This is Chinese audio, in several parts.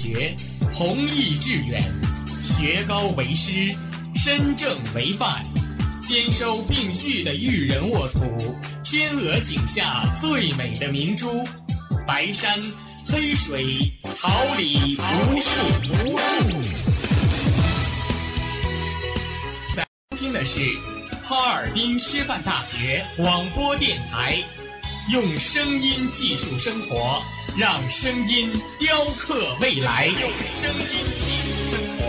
学，弘毅致远，学高为师，身正为范，兼收并蓄的育人沃土，天鹅颈下最美的明珠，白山黑水，桃李无数。在听的是哈尔滨师范大学广播电台，用声音技术生活。让声音雕刻未来，用声音记录生活，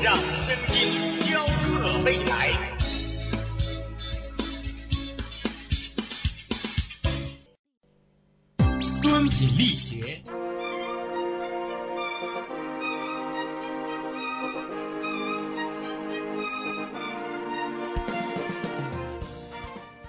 让声音雕刻未来。敦品力学，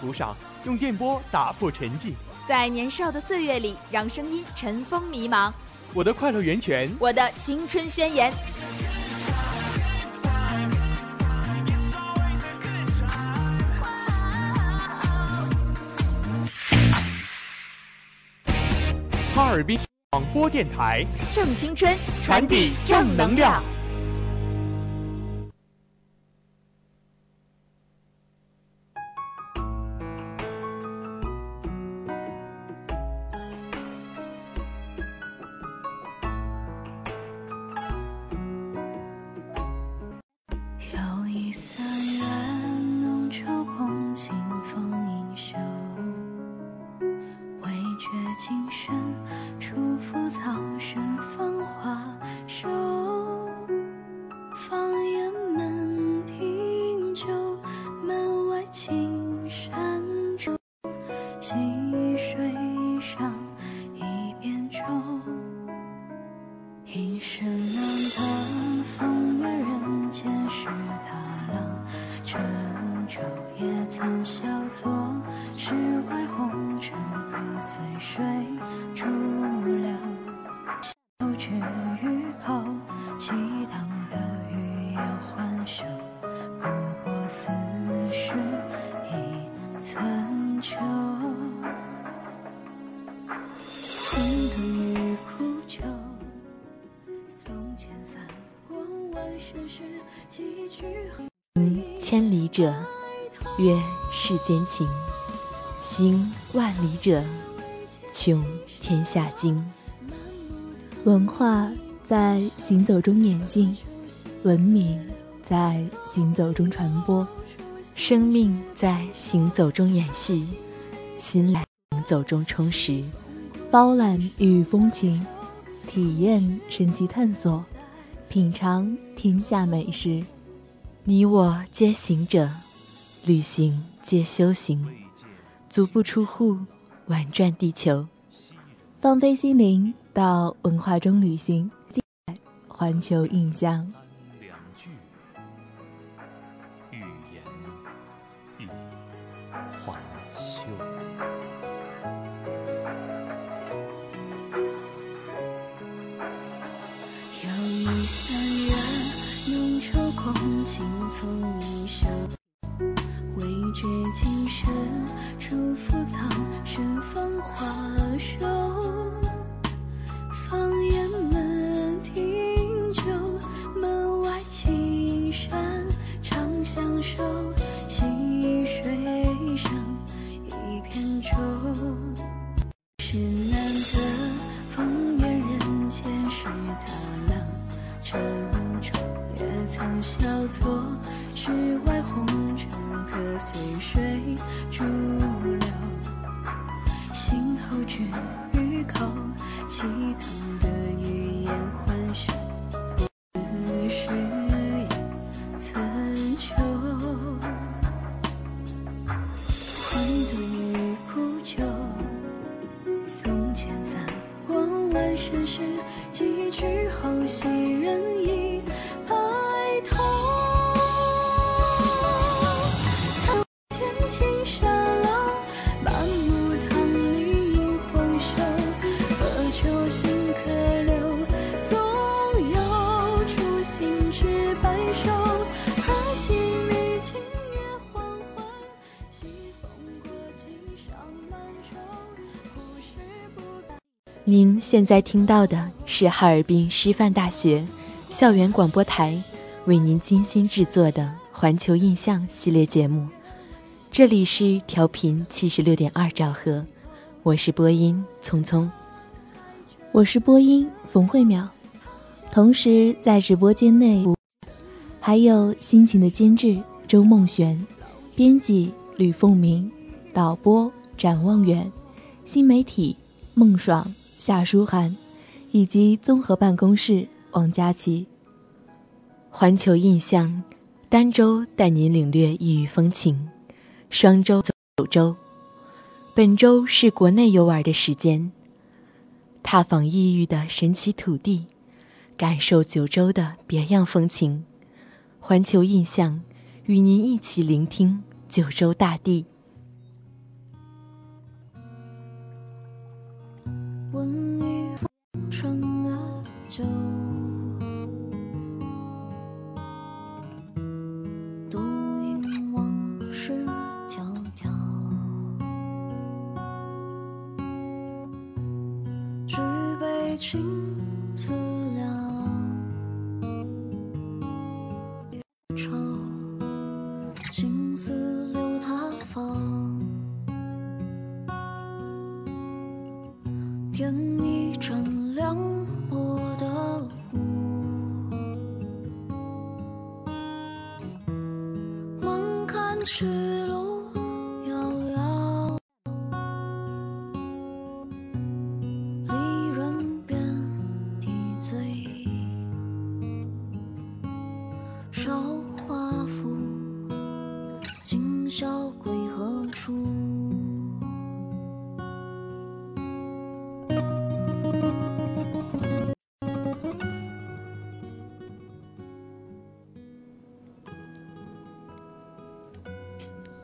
途上，用电波打破沉寂。在年少的岁月里，让声音尘封迷茫。我的快乐源泉，我的青春宣言。哈尔滨广播电台，正青春，传递正能量。者，曰世间情；行万里者，穷天下经。文化在行走中演进，文明在行走中传播，生命在行走中延续，心来行走中充实。包揽与风情，体验神奇探索，品尝天下美食。你我皆行者，旅行皆修行，足不出户，玩转地球。放飞心灵，到文化中旅行，环球印象。风衣袖，未觉今生祝福，苍生芳华。您现在听到的是哈尔滨师范大学校园广播台为您精心制作的《环球印象》系列节目，这里是调频七十六点二兆赫，我是播音聪聪，我是播音冯慧淼，同时在直播间内还有辛勤的监制周梦璇，编辑吕凤鸣，导播展望远，新媒体孟爽。夏书涵，以及综合办公室王佳琪。环球印象，儋州带您领略异域风情，双周走九州。本周是国内游玩的时间，踏访异域的神奇土地，感受九州的别样风情。环球印象，与您一起聆听九州大地。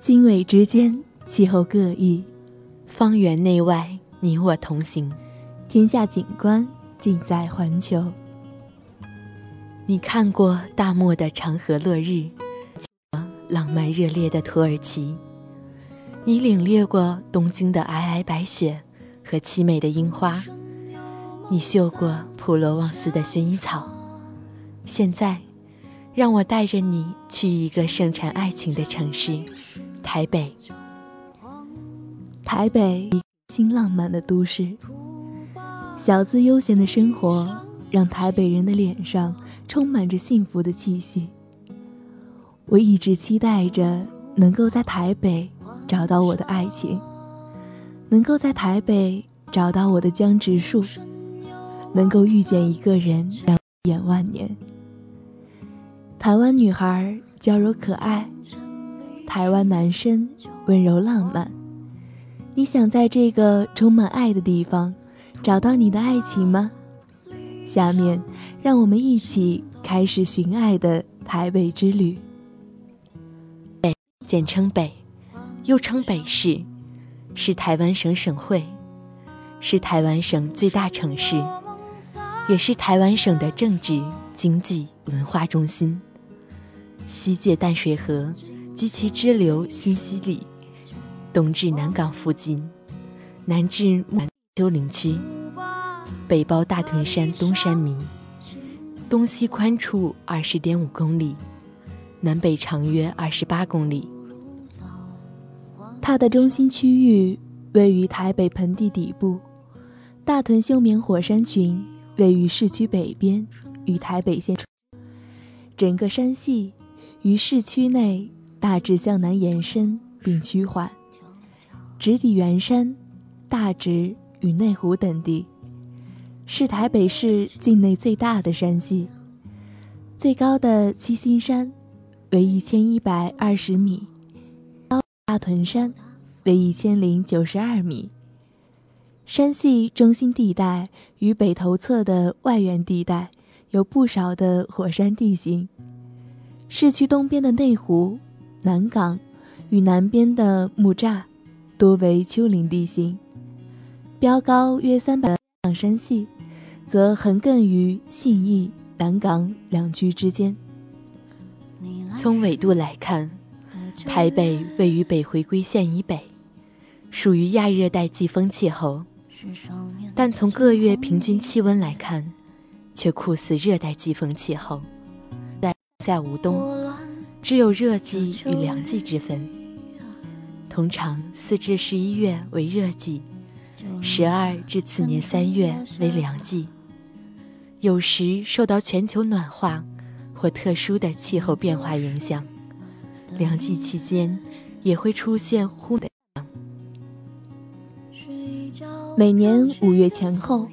经纬之间，气候各异，方圆内外，你我同行。天下景观尽在环球。你看过大漠的长河落日，浪漫热烈的土耳其。你领略过东京的皑皑白雪和凄美的樱花。你嗅过普罗旺斯的薰衣草。现在，让我带着你去一个盛产爱情的城市。台北，台北，新浪漫的都市，小资悠闲的生活让台北人的脸上充满着幸福的气息。我一直期待着能够在台北找到我的爱情，能够在台北找到我的江直树，能够遇见一个人两眼万年。台湾女孩娇柔可爱。台湾男生温柔浪漫，你想在这个充满爱的地方找到你的爱情吗？下面，让我们一起开始寻爱的台北之旅。北，简称北，又称北市，是台湾省省会，是台湾省最大城市，也是台湾省的政治、经济、文化中心。西界淡水河。及其支流新溪里，东至南港附近，南至南丘陵区，北包大屯山东山迷，东西宽处二十点五公里，南北长约二十八公里。它的中心区域位于台北盆地底部，大屯休眠火山群位于市区北边，与台北县。整个山系于市区内。大致向南延伸并趋缓，直抵圆山、大直与内湖等地，是台北市境内最大的山系。最高的七星山为一千一百二十米，大屯山为一千零九十二米。山系中心地带与北头侧的外缘地带有不少的火山地形。市区东边的内湖。南港与南边的木栅多为丘陵地形，标高约三百。山系则横亘于信义、南港两区之间。从纬度来看，台北位于北回归线以北，属于亚热带季风气候，但从各月平均气温来看，却酷似热带季风气候，在夏无冬，只有热季与凉季之分。通常四至十一月为热季，十二至次年三月为凉季。有时受到全球暖化或特殊的气候变化影响，凉季期间也会出现忽的。每年五月前后，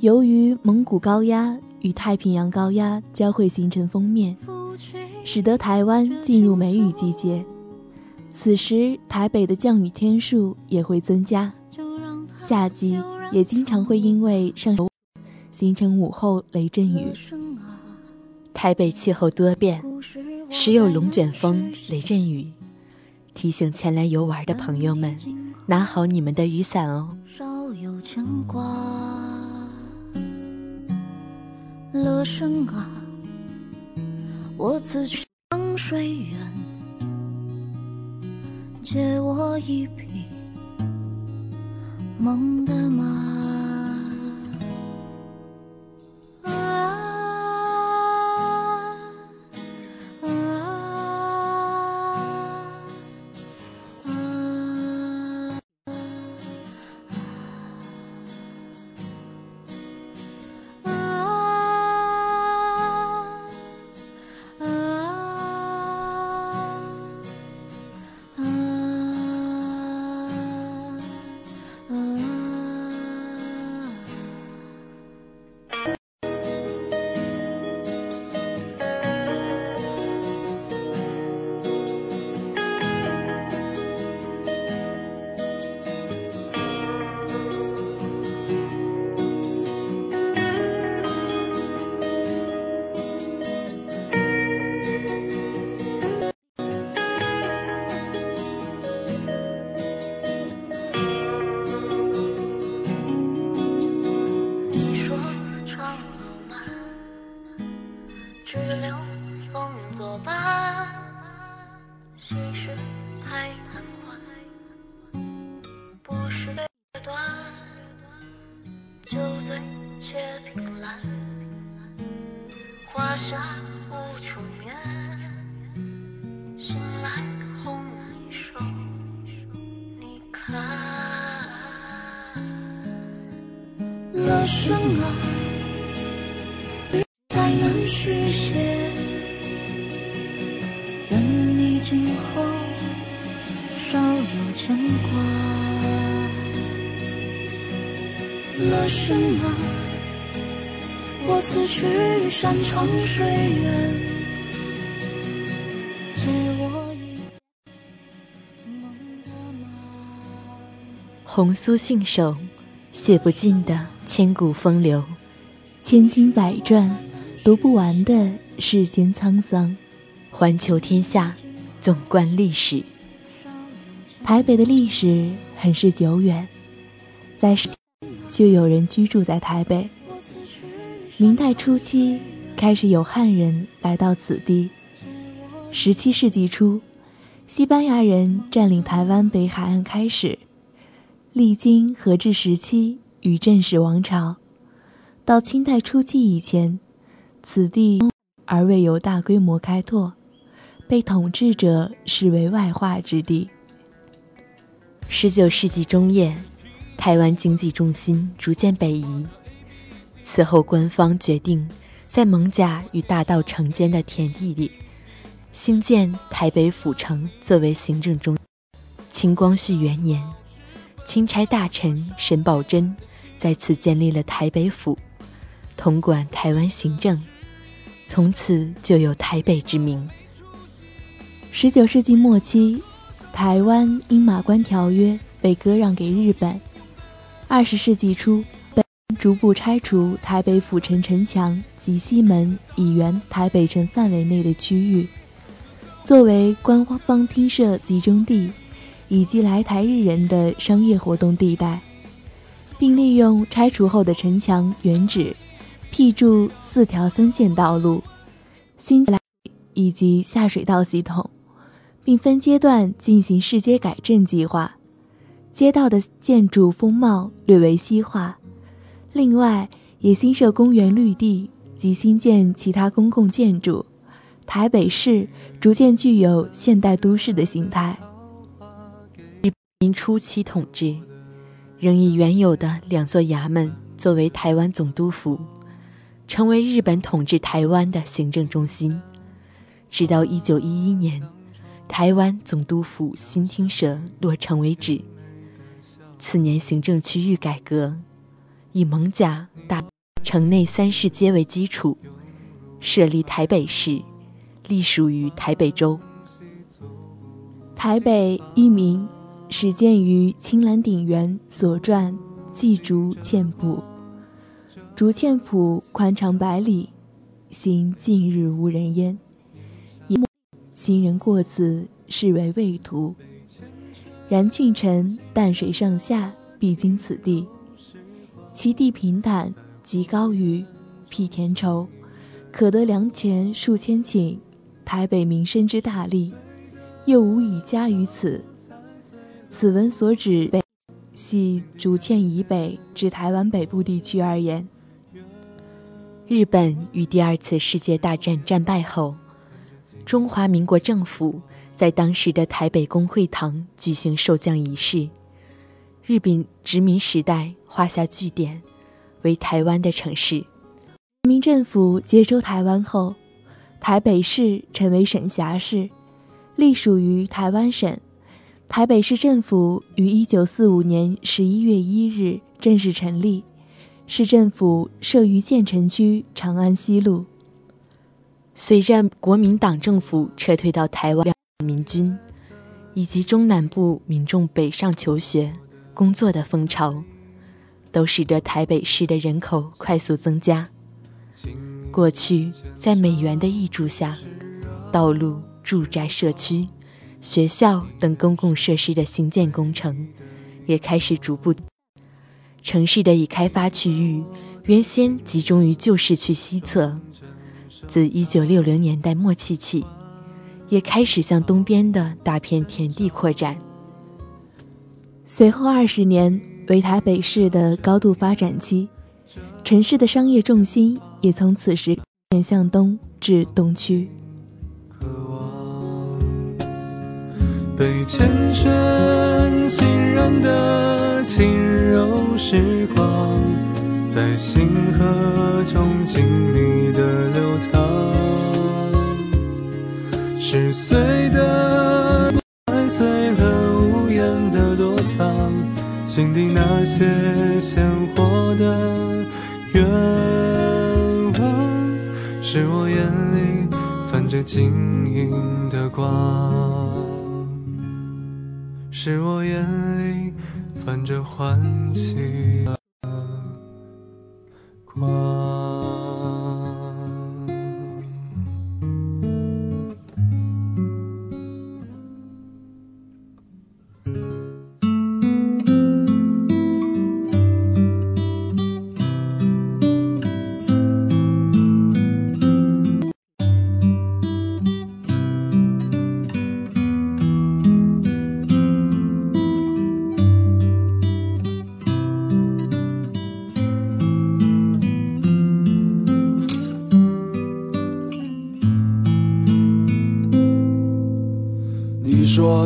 由于蒙古高压与太平洋高压交汇形成锋面，使得台湾进入梅雨季节。此时，台北的降雨天数也会增加，夏季也经常会因为上形成午后雷阵雨。台北气候多变，时有龙卷风、雷阵雨，提醒前来游玩的朋友们。拿好你们的雨伞哦。少有牵挂，乐生啊，我此去江水远，借我一匹梦的马。山长水远，借我一梦的马。红酥信手。写不尽的千古风流，千经百转，读不完的世间沧桑。环球天下，纵观历史。台北的历史很是久远，在就有人居住在台北。明代初期开始有汉人来到此地。十七世纪初，西班牙人占领台湾北海岸开始。历经和治时期与正史王朝，到清代初期以前，此地而未有大规模开拓，被统治者视为外化之地。十九世纪中叶，台湾经济重心逐渐北移，此后官方决定在蒙甲与大道城间的田地里兴建台北府城作为行政中。清光绪元年。钦差大臣沈葆桢在此建立了台北府，统管台湾行政，从此就有台北之名。十九世纪末期，台湾因马关条约被割让给日本。二十世纪初，逐步拆除台北府城城墙及西门以原台北城范围内的区域，作为官方厅舍集中地。以及来台日人的商业活动地带，并利用拆除后的城墙原址，辟筑四条三线道路、新来以及下水道系统，并分阶段进行市街改正计划。街道的建筑风貌略为西化。另外，也新设公园绿地及新建其他公共建筑，台北市逐渐具有现代都市的形态。民初期统治，仍以原有的两座衙门作为台湾总督府，成为日本统治台湾的行政中心。直到一九一一年，台湾总督府新厅舍落成为止。次年行政区域改革，以蒙甲大城内三市街为基础，设立台北市，隶属于台北州。台北一名。始建于青兰鼎园所传祭竹堑埔，竹堑埔宽长百里，行近日无人烟。行人过此，视为畏途。然郡臣淡水上下必经此地，其地平坦，极高于辟田畴，可得粮田数千顷。台北民生之大利，又无以加于此。此文所指，系竹堑以北至台湾北部地区而言。日本于第二次世界大战战败后，中华民国政府在当时的台北公会堂举行受降仪式，日本殖民时代画下句点，为台湾的城市。国民政府接收台湾后，台北市成为省辖市，隶属于台湾省。台北市政府于一九四五年十一月一日正式成立，市政府设于建成区长安西路。随着国民党政府撤退到台湾，民军以及中南部民众北上求学、工作的风潮，都使得台北市的人口快速增加。过去在美元的挹注下，道路、住宅、社区。学校等公共设施的兴建工程，也开始逐步。城市的已开发区域原先集中于旧市区西侧，自1960年代末期起，也开始向东边的大片田地扩展。随后二十年为台北市的高度发展期，城市的商业重心也从此时面向东至东区。渴望被缱绻浸染的轻柔时光，在星河中静谧的流淌。十岁的心底那些鲜活的愿望，是我眼里泛着晶莹的光。是我眼里泛着欢喜的光。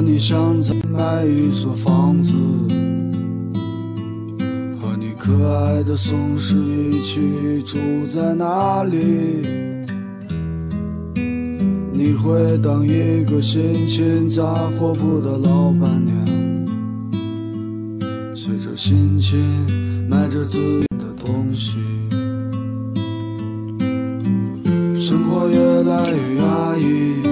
你想再买一所房子，和你可爱的松狮一起住在哪里？你会当一个心情杂货铺的老板娘，随着心情买着自己的东西，生活越来越压抑。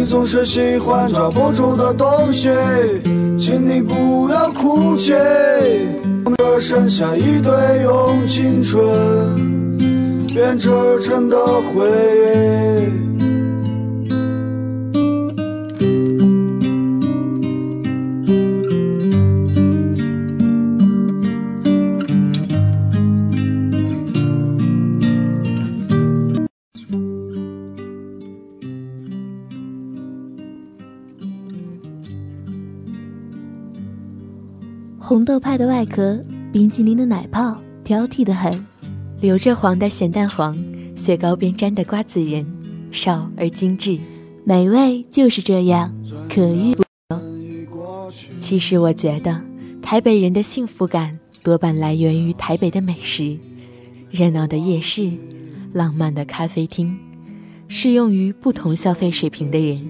你总是喜欢抓不住的东西。请你不要哭泣。这剩下一堆用青春编织成的回忆。红豆派的外壳，冰淇淋的奶泡，挑剔的很；留着黄的咸蛋黄，雪糕边沾的瓜子仁，少而精致，美味就是这样，可遇不求。其实我觉得，台北人的幸福感多半来源于台北的美食，热闹的夜市，浪漫的咖啡厅，适用于不同消费水平的人，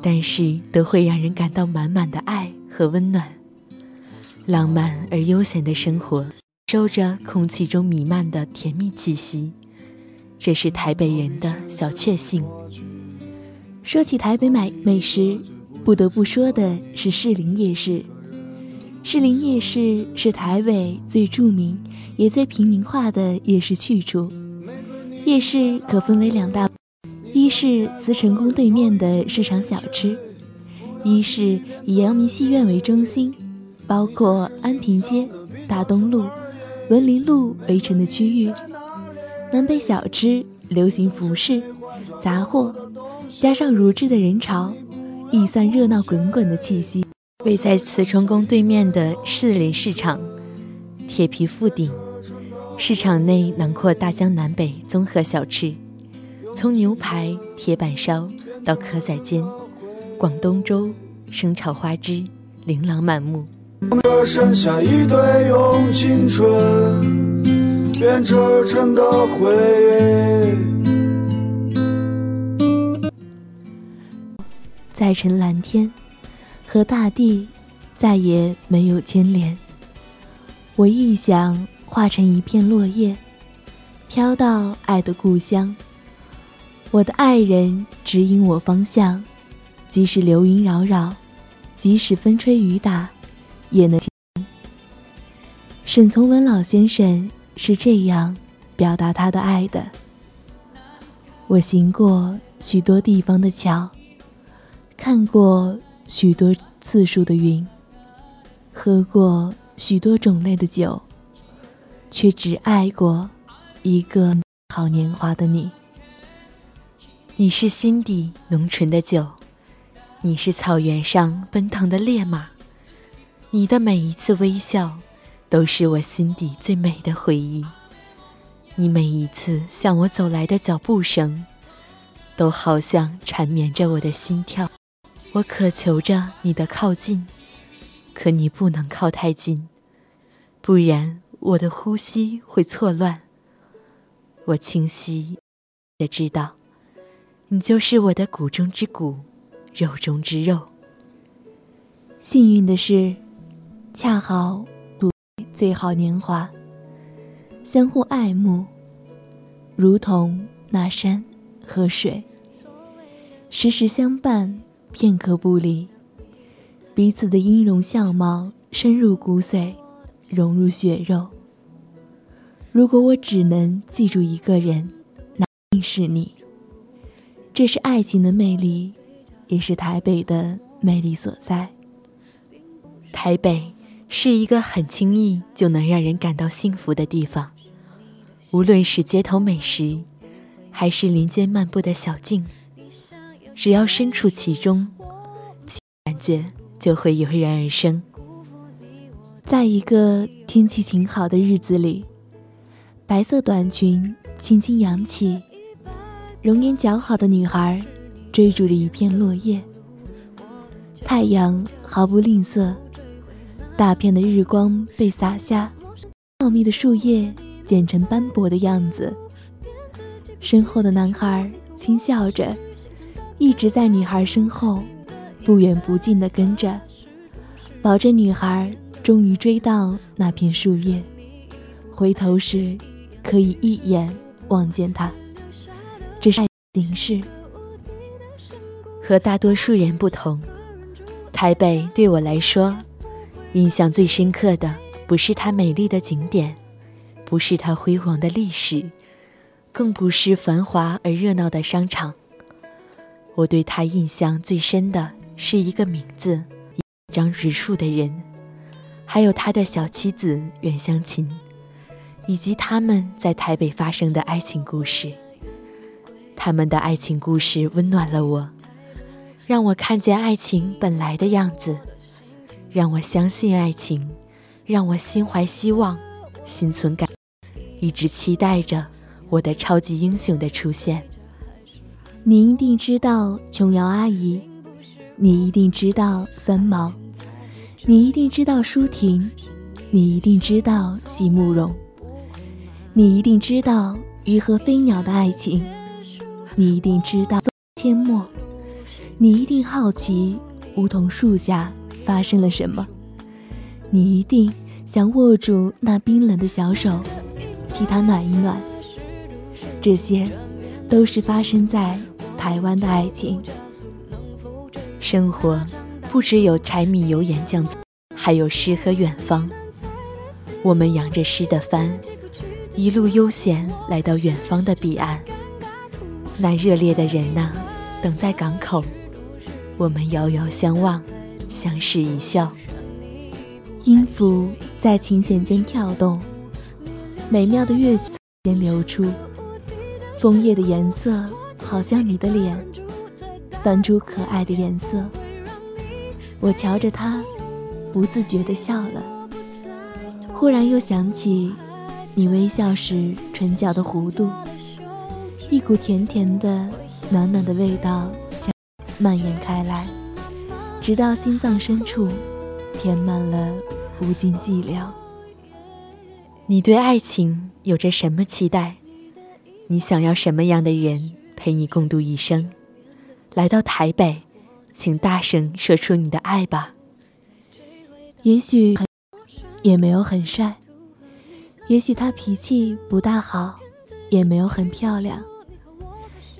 但是都会让人感到满满的爱和温暖。浪漫而悠闲的生活，收着空气中弥漫的甜蜜气息，这是台北人的小确幸。说起台北美美食，不得不说的是士林夜市。士林夜市是台北最著名也最平民化的夜市去处。夜市可分为两大，一是慈城宫对面的市场小吃，一是以阳明戏院为中心。包括安平街、大东路、文林路围成的区域，南北小吃、流行服饰、杂货，加上如织的人潮，溢散热闹滚滚的气息。位在慈城宫对面的士林市场，铁皮覆顶，市场内囊括大江南北综合小吃，从牛排、铁板烧到蚵仔煎、广东粥、生炒花枝，琳琅满目。这剩下一堆用青春编织成的回忆，再成蓝天，和大地再也没有牵连。我亦想化成一片落叶，飘到爱的故乡。我的爱人指引我方向，即使流云扰扰，即使风吹雨打。也能。沈从文老先生是这样表达他的爱的：我行过许多地方的桥，看过许多次数的云，喝过许多种类的酒，却只爱过一个好年华的你。你是心底浓醇的酒，你是草原上奔腾的烈马。你的每一次微笑，都是我心底最美的回忆。你每一次向我走来的脚步声，都好像缠绵着我的心跳。我渴求着你的靠近，可你不能靠太近，不然我的呼吸会错乱。我清晰的知道，你就是我的骨中之骨，肉中之肉。幸运的是。恰好度最好年华，相互爱慕，如同那山和水，时时相伴，片刻不离。彼此的音容笑貌深入骨髓，融入血肉。如果我只能记住一个人，那定是你。这是爱情的魅力，也是台北的魅力所在。台北。是一个很轻易就能让人感到幸福的地方，无论是街头美食，还是林间漫步的小径，只要身处其中，感觉就会油然而生。在一个天气晴好的日子里，白色短裙轻轻扬起，容颜姣好的女孩追逐着一片落叶，太阳毫不吝啬。大片的日光被洒下，茂密的树叶剪成斑驳的样子。身后的男孩轻笑着，一直在女孩身后，不远不近地跟着，保证女孩终于追到那片树叶，回头时可以一眼望见他。这是爱形式，和大多数人不同，台北对我来说。印象最深刻的不是它美丽的景点，不是它辉煌的历史，更不是繁华而热闹的商场。我对他印象最深的是一个名字，一张植树的人，还有他的小妻子袁湘琴，以及他们在台北发生的爱情故事。他们的爱情故事温暖了我，让我看见爱情本来的样子，让我相信爱情，让我心怀希望，心存感，一直期待着我的超级英雄的出现。你一定知道琼瑶阿姨，你一定知道三毛，你一定知道舒婷，你一定知道席慕容，你一定知道鱼和飞鸟的爱情，你一定知道阡陌，你一定好奇梧桐树下发生了什么，你一定想握住那冰冷的小手，替他暖一暖。这些，都是发生在。台湾的爱情，生活不只有柴米油盐酱醋，还有诗和远方。我们扬着诗的帆，一路悠闲来到远方的彼岸。那热烈的人呐，等在港口。我们遥遥相望，相视一笑。音符在琴弦间跳动，美妙的乐曲间流出，枫叶的颜色。好像你的脸，翻出可爱的颜色。我瞧着他，不自觉地笑了。忽然又想起你微笑时唇角的弧度，一股甜甜的、暖暖的味道将蔓延开来，直到心脏深处，填满了无尽寂寥。你对爱情有着什么期待？你想要什么样的人？陪你共度一生，来到台北，请大声说出你的爱吧。也许很也没有很帅，也许他脾气不大好，也没有很漂亮。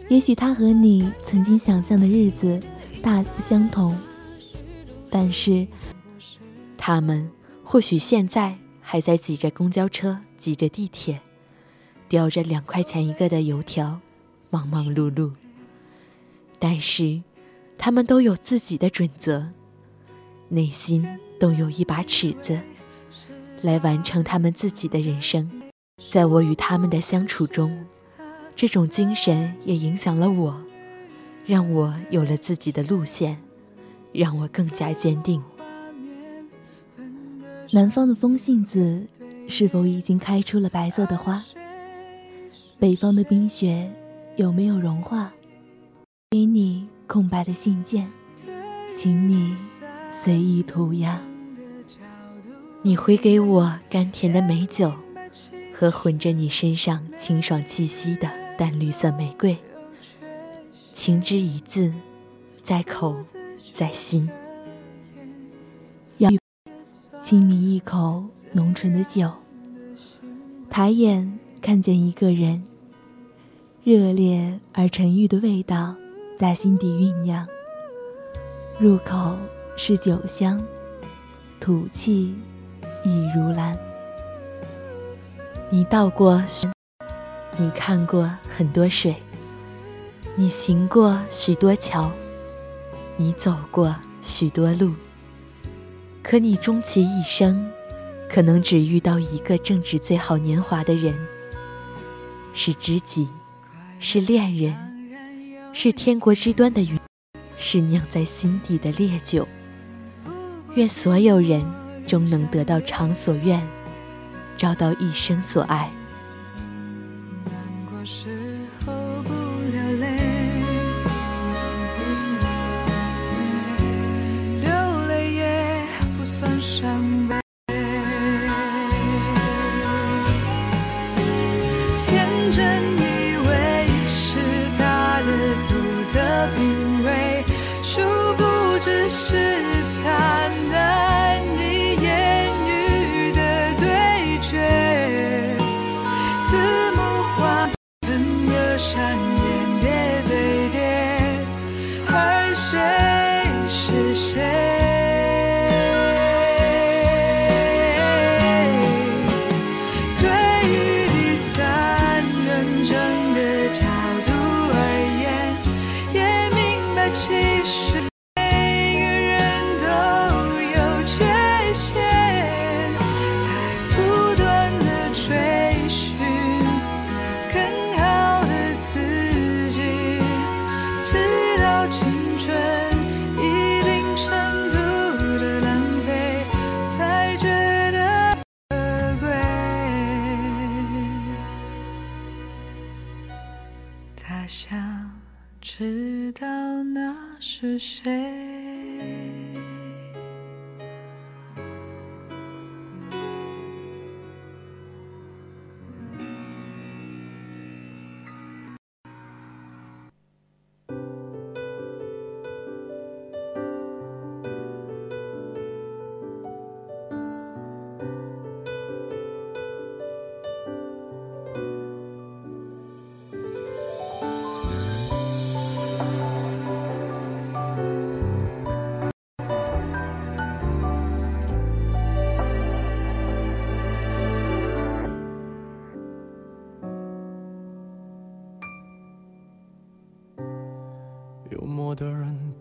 也许他和你曾经想象的日子大不相同，但是他们或许现在还在挤着公交车，挤着地铁，叼着两块钱一个的油条。忙忙碌碌，但是他们都有自己的准则，内心都有一把尺子，来完成他们自己的人生。在我与他们的相处中，这种精神也影响了我，让我有了自己的路线，让我更加坚定。南方的风信子是否已经开出了白色的花？北方的冰雪。有没有融化？给你空白的信件，请你随意涂鸦。你回给我甘甜的美酒，和混着你身上清爽气息的淡绿色玫瑰。情之一字，在口，在心。要轻抿一口浓醇的酒，抬眼看见一个人。热烈而沉郁的味道在心底酝酿，入口是酒香，吐气亦如兰。你到过，你看过很多水，你行过许多桥，你走过许多路，可你终其一生，可能只遇到一个正值最好年华的人，是知己。是恋人，是天国之端的云，是酿在心底的烈酒。愿所有人终能得到偿所愿，找到一生所爱。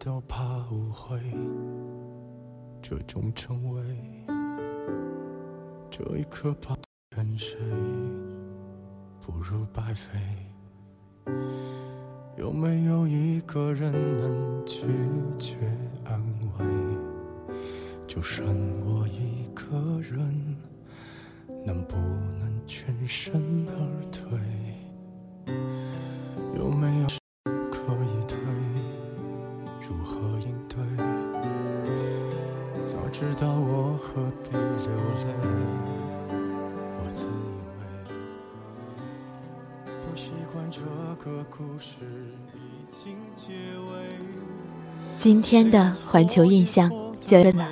都怕误会，这种称谓，这一刻怕跟谁，不如白费。有没有一个人能拒绝安慰？就剩我一个人，能不能全身而退？何必流泪？我自以为不习惯这个故事已经结尾。今天的环球印象就了，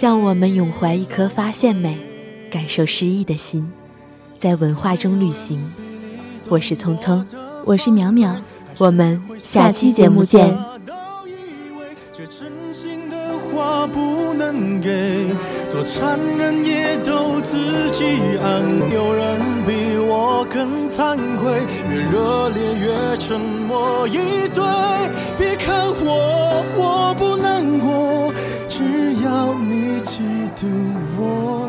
让我们永怀一颗发现美、感受诗意的心，在文化中旅行。我是聪聪，我是淼淼，我们下期节目见。多残忍也都自己安。有人比我更惭愧，越热烈越沉默以对。别看我，我不难过，只要你记得我。